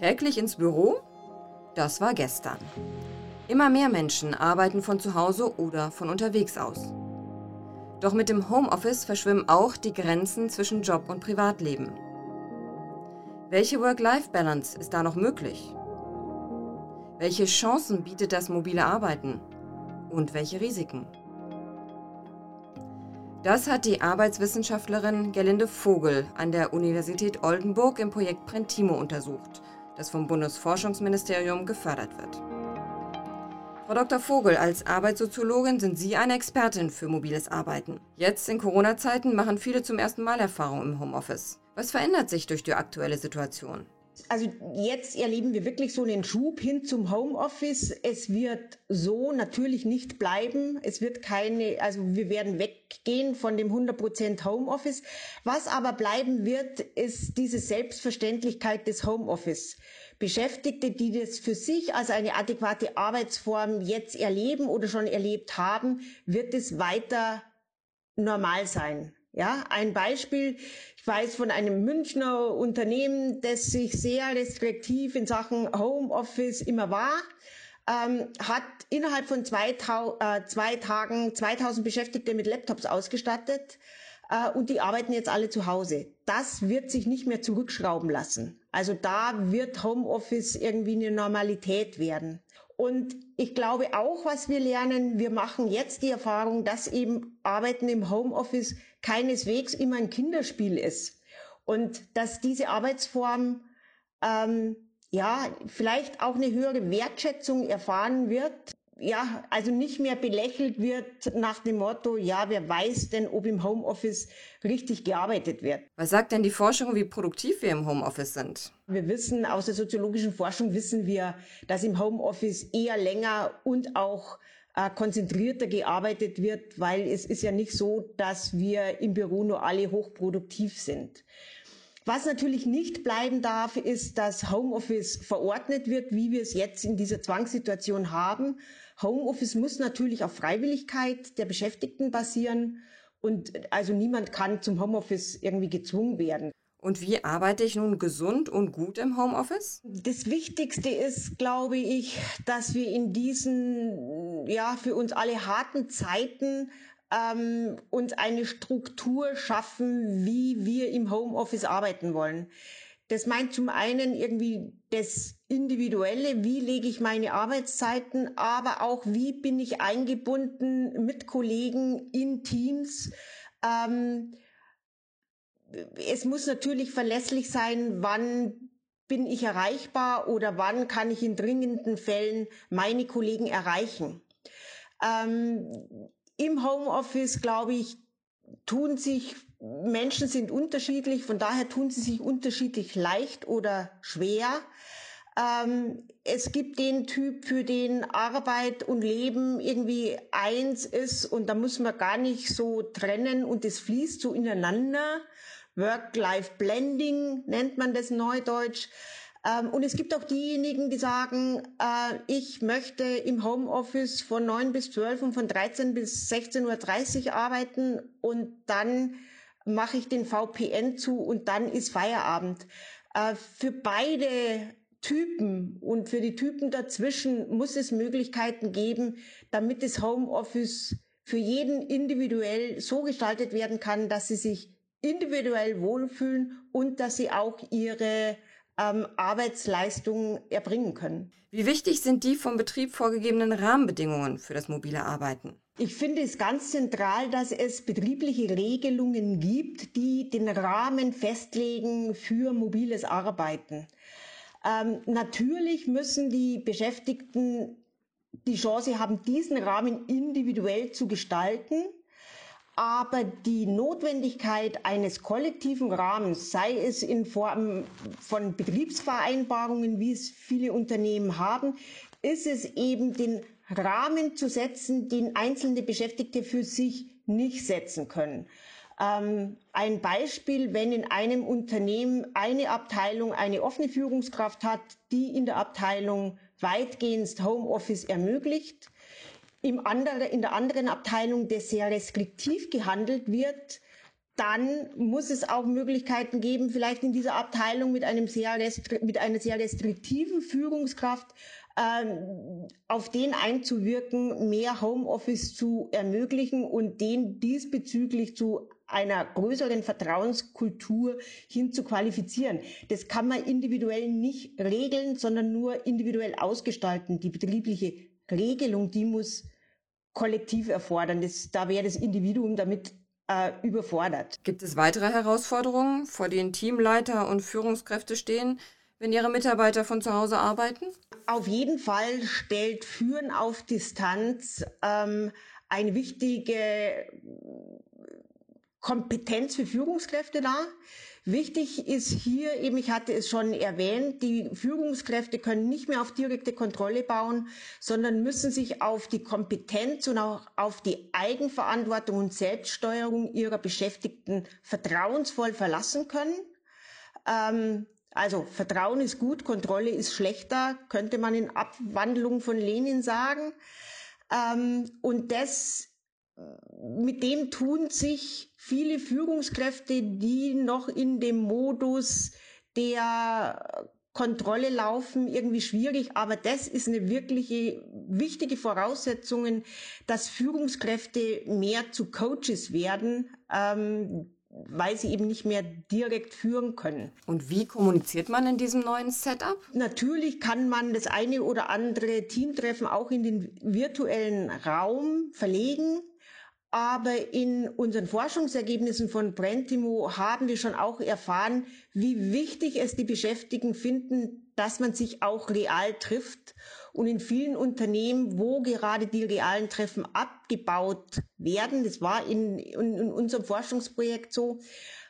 Täglich ins Büro? Das war gestern. Immer mehr Menschen arbeiten von zu Hause oder von unterwegs aus. Doch mit dem Homeoffice verschwimmen auch die Grenzen zwischen Job und Privatleben. Welche Work-Life-Balance ist da noch möglich? Welche Chancen bietet das mobile Arbeiten? Und welche Risiken? Das hat die Arbeitswissenschaftlerin Gerlinde Vogel an der Universität Oldenburg im Projekt Prentimo untersucht, das vom Bundesforschungsministerium gefördert wird. Frau Dr. Vogel, als Arbeitssoziologin sind Sie eine Expertin für mobiles Arbeiten. Jetzt in Corona-Zeiten machen viele zum ersten Mal Erfahrung im Homeoffice. Was verändert sich durch die aktuelle Situation? Also jetzt erleben wir wirklich so einen Schub hin zum Homeoffice. Es wird so natürlich nicht bleiben. Es wird keine, also wir werden weggehen von dem 100% Homeoffice. Was aber bleiben wird, ist diese Selbstverständlichkeit des Homeoffice. Beschäftigte, die das für sich als eine adäquate Arbeitsform jetzt erleben oder schon erlebt haben, wird es weiter normal sein. Ja, ein Beispiel. Ich weiß von einem Münchner Unternehmen, das sich sehr restriktiv in Sachen Homeoffice immer war, ähm, hat innerhalb von zwei, äh, zwei Tagen 2000 Beschäftigte mit Laptops ausgestattet äh, und die arbeiten jetzt alle zu Hause. Das wird sich nicht mehr zurückschrauben lassen. Also da wird Homeoffice irgendwie eine Normalität werden. Und ich glaube auch, was wir lernen, wir machen jetzt die Erfahrung, dass eben Arbeiten im Homeoffice keineswegs immer ein Kinderspiel ist. Und dass diese Arbeitsform ähm, ja vielleicht auch eine höhere Wertschätzung erfahren wird ja, also nicht mehr belächelt wird nach dem Motto, ja, wer weiß denn, ob im Homeoffice richtig gearbeitet wird. Was sagt denn die Forschung, wie produktiv wir im Homeoffice sind? Wir wissen, aus der soziologischen Forschung wissen wir, dass im Homeoffice eher länger und auch äh, konzentrierter gearbeitet wird, weil es ist ja nicht so, dass wir im Büro nur alle hochproduktiv sind. Was natürlich nicht bleiben darf, ist, dass Homeoffice verordnet wird, wie wir es jetzt in dieser Zwangssituation haben, Homeoffice muss natürlich auf Freiwilligkeit der Beschäftigten basieren und also niemand kann zum Homeoffice irgendwie gezwungen werden. Und wie arbeite ich nun gesund und gut im Homeoffice? Das Wichtigste ist, glaube ich, dass wir in diesen, ja, für uns alle harten Zeiten ähm, uns eine Struktur schaffen, wie wir im Homeoffice arbeiten wollen. Das meint zum einen irgendwie das Individuelle, wie lege ich meine Arbeitszeiten, aber auch wie bin ich eingebunden mit Kollegen in Teams. Ähm, es muss natürlich verlässlich sein, wann bin ich erreichbar oder wann kann ich in dringenden Fällen meine Kollegen erreichen. Ähm, Im Homeoffice, glaube ich, tun sich Menschen sind unterschiedlich, von daher tun sie sich unterschiedlich leicht oder schwer. Ähm, es gibt den Typ, für den Arbeit und Leben irgendwie eins ist und da muss man gar nicht so trennen und es fließt so ineinander. Work-Life-Blending nennt man das neudeutsch. Ähm, und es gibt auch diejenigen, die sagen, äh, ich möchte im Homeoffice von 9 bis 12 und von 13 bis 16.30 Uhr arbeiten und dann mache ich den VPN zu und dann ist Feierabend. Äh, für beide Typen und für die Typen dazwischen muss es Möglichkeiten geben, damit das Homeoffice für jeden individuell so gestaltet werden kann, dass sie sich individuell wohlfühlen und dass sie auch ihre ähm, Arbeitsleistungen erbringen können. Wie wichtig sind die vom Betrieb vorgegebenen Rahmenbedingungen für das mobile Arbeiten? Ich finde es ganz zentral, dass es betriebliche Regelungen gibt, die den Rahmen festlegen für mobiles Arbeiten. Ähm, natürlich müssen die Beschäftigten die Chance haben, diesen Rahmen individuell zu gestalten. Aber die Notwendigkeit eines kollektiven Rahmens, sei es in Form von Betriebsvereinbarungen, wie es viele Unternehmen haben, ist es eben den Rahmen zu setzen, den einzelne Beschäftigte für sich nicht setzen können. Ähm, ein Beispiel, wenn in einem Unternehmen eine Abteilung eine offene Führungskraft hat, die in der Abteilung weitgehend Homeoffice ermöglicht, im andere, in der anderen Abteilung, der sehr restriktiv gehandelt wird, dann muss es auch Möglichkeiten geben, vielleicht in dieser Abteilung mit einem sehr mit einer sehr restriktiven Führungskraft ähm, auf den einzuwirken, mehr Homeoffice zu ermöglichen und den diesbezüglich zu einer größeren Vertrauenskultur hin zu qualifizieren. Das kann man individuell nicht regeln, sondern nur individuell ausgestalten. Die betriebliche Regelung, die muss kollektiv erfordern. Das, da wäre das Individuum damit äh, überfordert. Gibt es weitere Herausforderungen, vor denen Teamleiter und Führungskräfte stehen, wenn ihre Mitarbeiter von zu Hause arbeiten? Auf jeden Fall stellt Führen auf Distanz ähm, eine wichtige Kompetenz für Führungskräfte dar. Wichtig ist hier eben, ich hatte es schon erwähnt, die Führungskräfte können nicht mehr auf direkte Kontrolle bauen, sondern müssen sich auf die Kompetenz und auch auf die Eigenverantwortung und Selbststeuerung ihrer Beschäftigten vertrauensvoll verlassen können. Ähm, also Vertrauen ist gut, Kontrolle ist schlechter, könnte man in Abwandlung von Lenin sagen. Ähm, und das mit dem tun sich viele Führungskräfte, die noch in dem Modus der Kontrolle laufen, irgendwie schwierig. Aber das ist eine wirkliche wichtige Voraussetzung, dass Führungskräfte mehr zu Coaches werden, ähm, weil sie eben nicht mehr direkt führen können. Und wie kommuniziert man in diesem neuen Setup? Natürlich kann man das eine oder andere Teamtreffen auch in den virtuellen Raum verlegen. Aber in unseren Forschungsergebnissen von Brentimo haben wir schon auch erfahren, wie wichtig es die Beschäftigten finden, dass man sich auch real trifft. Und in vielen Unternehmen, wo gerade die realen Treffen abgebaut werden, das war in, in, in unserem Forschungsprojekt so,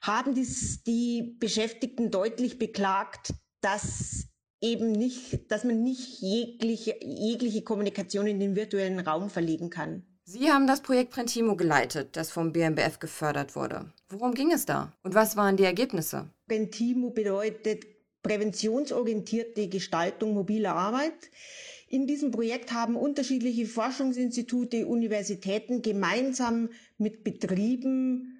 haben dies die Beschäftigten deutlich beklagt, dass eben nicht, dass man nicht jegliche, jegliche Kommunikation in den virtuellen Raum verlegen kann. Sie haben das Projekt Prentimo geleitet, das vom BMBF gefördert wurde. Worum ging es da und was waren die Ergebnisse? Prentimo bedeutet präventionsorientierte Gestaltung mobiler Arbeit. In diesem Projekt haben unterschiedliche Forschungsinstitute, Universitäten gemeinsam mit Betrieben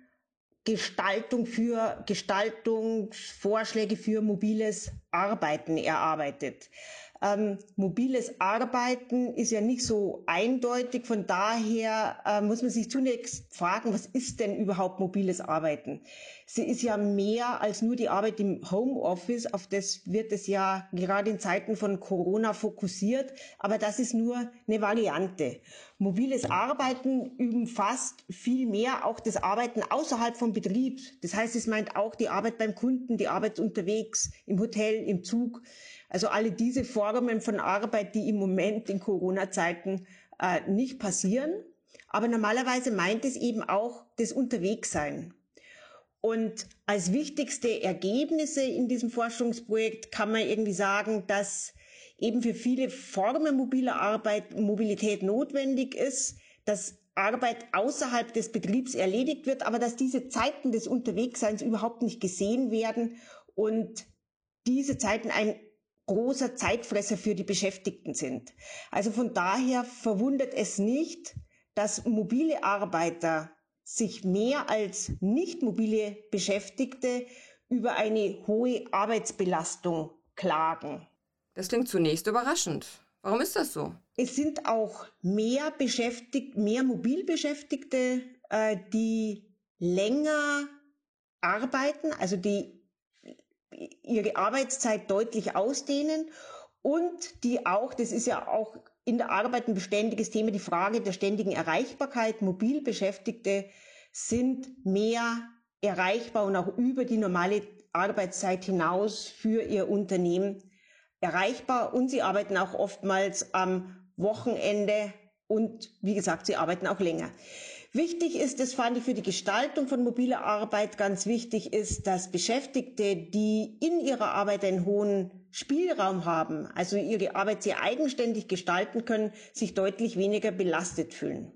Gestaltung für Gestaltungsvorschläge für mobiles Arbeiten erarbeitet. Ähm, mobiles Arbeiten ist ja nicht so eindeutig. Von daher äh, muss man sich zunächst fragen, was ist denn überhaupt mobiles Arbeiten? Sie ist ja mehr als nur die Arbeit im Homeoffice. Auf das wird es ja gerade in Zeiten von Corona fokussiert. Aber das ist nur eine Variante. Mobiles Arbeiten umfasst viel mehr auch das Arbeiten außerhalb vom Betrieb. Das heißt, es meint auch die Arbeit beim Kunden, die Arbeit unterwegs, im Hotel, im Zug. Also alle diese Formen von Arbeit, die im Moment in Corona-Zeiten äh, nicht passieren. Aber normalerweise meint es eben auch das Unterwegssein. Und als wichtigste Ergebnisse in diesem Forschungsprojekt kann man irgendwie sagen, dass eben für viele Formen mobiler Arbeit Mobilität notwendig ist, dass Arbeit außerhalb des Betriebs erledigt wird, aber dass diese Zeiten des Unterwegsseins überhaupt nicht gesehen werden und diese Zeiten ein großer Zeitfresser für die Beschäftigten sind. Also von daher verwundert es nicht, dass mobile Arbeiter sich mehr als nicht mobile Beschäftigte über eine hohe Arbeitsbelastung klagen. Das klingt zunächst überraschend. Warum ist das so? Es sind auch mehr beschäftigt, mehr Mobilbeschäftigte, äh, die länger arbeiten, also die ihre Arbeitszeit deutlich ausdehnen und die auch, das ist ja auch in der Arbeit ein beständiges Thema, die Frage der ständigen Erreichbarkeit. Mobilbeschäftigte sind mehr erreichbar und auch über die normale Arbeitszeit hinaus für ihr Unternehmen erreichbar und sie arbeiten auch oftmals am Wochenende und wie gesagt, sie arbeiten auch länger. Wichtig ist, das fand ich für die Gestaltung von mobiler Arbeit ganz wichtig ist, dass Beschäftigte, die in ihrer Arbeit einen hohen Spielraum haben, also ihre Arbeit sehr eigenständig gestalten können, sich deutlich weniger belastet fühlen.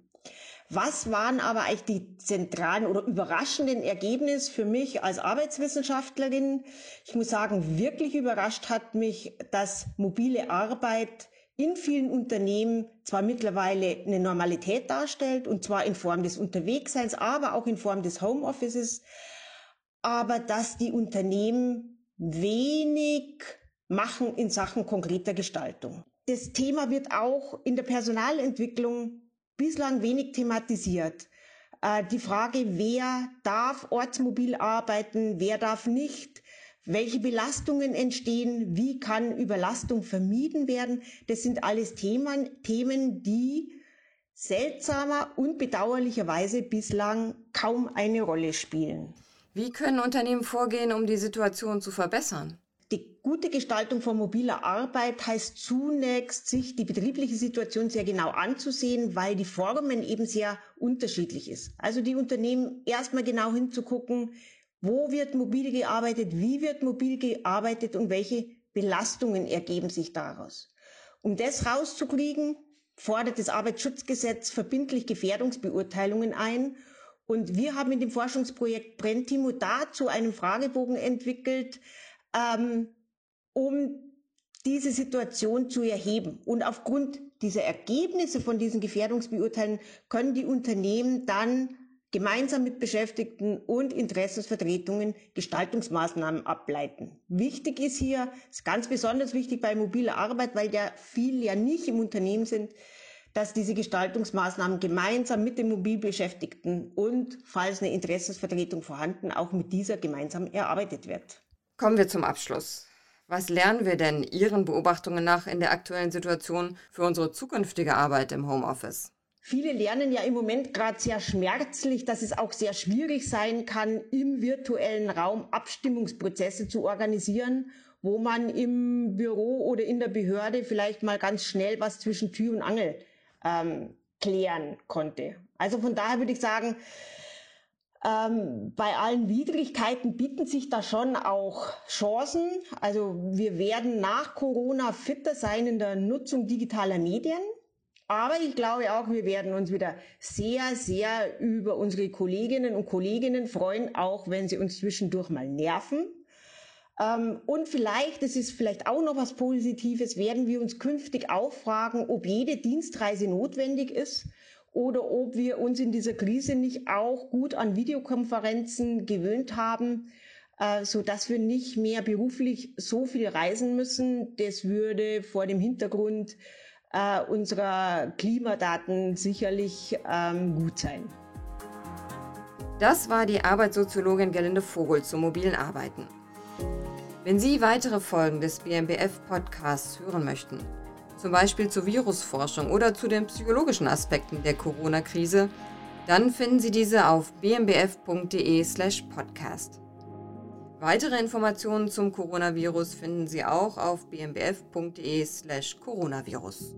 Was waren aber eigentlich die zentralen oder überraschenden Ergebnisse für mich als Arbeitswissenschaftlerin? Ich muss sagen, wirklich überrascht hat mich, dass mobile Arbeit in vielen Unternehmen zwar mittlerweile eine Normalität darstellt, und zwar in Form des Unterwegsseins, aber auch in Form des Homeoffices, aber dass die Unternehmen wenig machen in Sachen konkreter Gestaltung. Das Thema wird auch in der Personalentwicklung bislang wenig thematisiert. Äh, die Frage, wer darf ortsmobil arbeiten, wer darf nicht, welche Belastungen entstehen, wie kann Überlastung vermieden werden, das sind alles Themen, Themen, die seltsamer und bedauerlicherweise bislang kaum eine Rolle spielen. Wie können Unternehmen vorgehen, um die Situation zu verbessern? Die gute Gestaltung von mobiler Arbeit heißt zunächst, sich die betriebliche Situation sehr genau anzusehen, weil die Formen eben sehr unterschiedlich ist. Also die Unternehmen erstmal genau hinzugucken, wo wird mobil gearbeitet, wie wird mobil gearbeitet und welche Belastungen ergeben sich daraus. Um das rauszukriegen, fordert das Arbeitsschutzgesetz verbindlich Gefährdungsbeurteilungen ein. Und wir haben in dem Forschungsprojekt Brentimo dazu einen Fragebogen entwickelt, ähm, um diese Situation zu erheben. Und aufgrund dieser Ergebnisse von diesen Gefährdungsbeurteilen können die Unternehmen dann gemeinsam mit Beschäftigten und Interessensvertretungen Gestaltungsmaßnahmen ableiten. Wichtig ist hier, ist ganz besonders wichtig bei mobiler Arbeit, weil ja viele ja nicht im Unternehmen sind, dass diese Gestaltungsmaßnahmen gemeinsam mit den Mobilbeschäftigten und, falls eine Interessensvertretung vorhanden, auch mit dieser gemeinsam erarbeitet wird. Kommen wir zum Abschluss. Was lernen wir denn Ihren Beobachtungen nach in der aktuellen Situation für unsere zukünftige Arbeit im Homeoffice? Viele lernen ja im Moment gerade sehr schmerzlich, dass es auch sehr schwierig sein kann, im virtuellen Raum Abstimmungsprozesse zu organisieren, wo man im Büro oder in der Behörde vielleicht mal ganz schnell was zwischen Tür und Angel ähm, klären konnte. Also von daher würde ich sagen, ähm, bei allen Widrigkeiten bieten sich da schon auch Chancen. Also wir werden nach Corona fitter sein in der Nutzung digitaler Medien. Aber ich glaube auch, wir werden uns wieder sehr, sehr über unsere Kolleginnen und Kolleginnen freuen, auch wenn sie uns zwischendurch mal nerven. Ähm, und vielleicht, das ist vielleicht auch noch was Positives, werden wir uns künftig auch fragen, ob jede Dienstreise notwendig ist oder ob wir uns in dieser Krise nicht auch gut an Videokonferenzen gewöhnt haben, äh, so dass wir nicht mehr beruflich so viel reisen müssen. Das würde vor dem Hintergrund äh, unserer Klimadaten sicherlich ähm, gut sein. Das war die Arbeitssoziologin Gerlinde Vogel zum mobilen Arbeiten. Wenn Sie weitere Folgen des BMBF-Podcasts hören möchten, zum Beispiel zur Virusforschung oder zu den psychologischen Aspekten der Corona-Krise, dann finden Sie diese auf bmbf.de/podcast. Weitere Informationen zum Coronavirus finden Sie auch auf bmbf.de/coronavirus.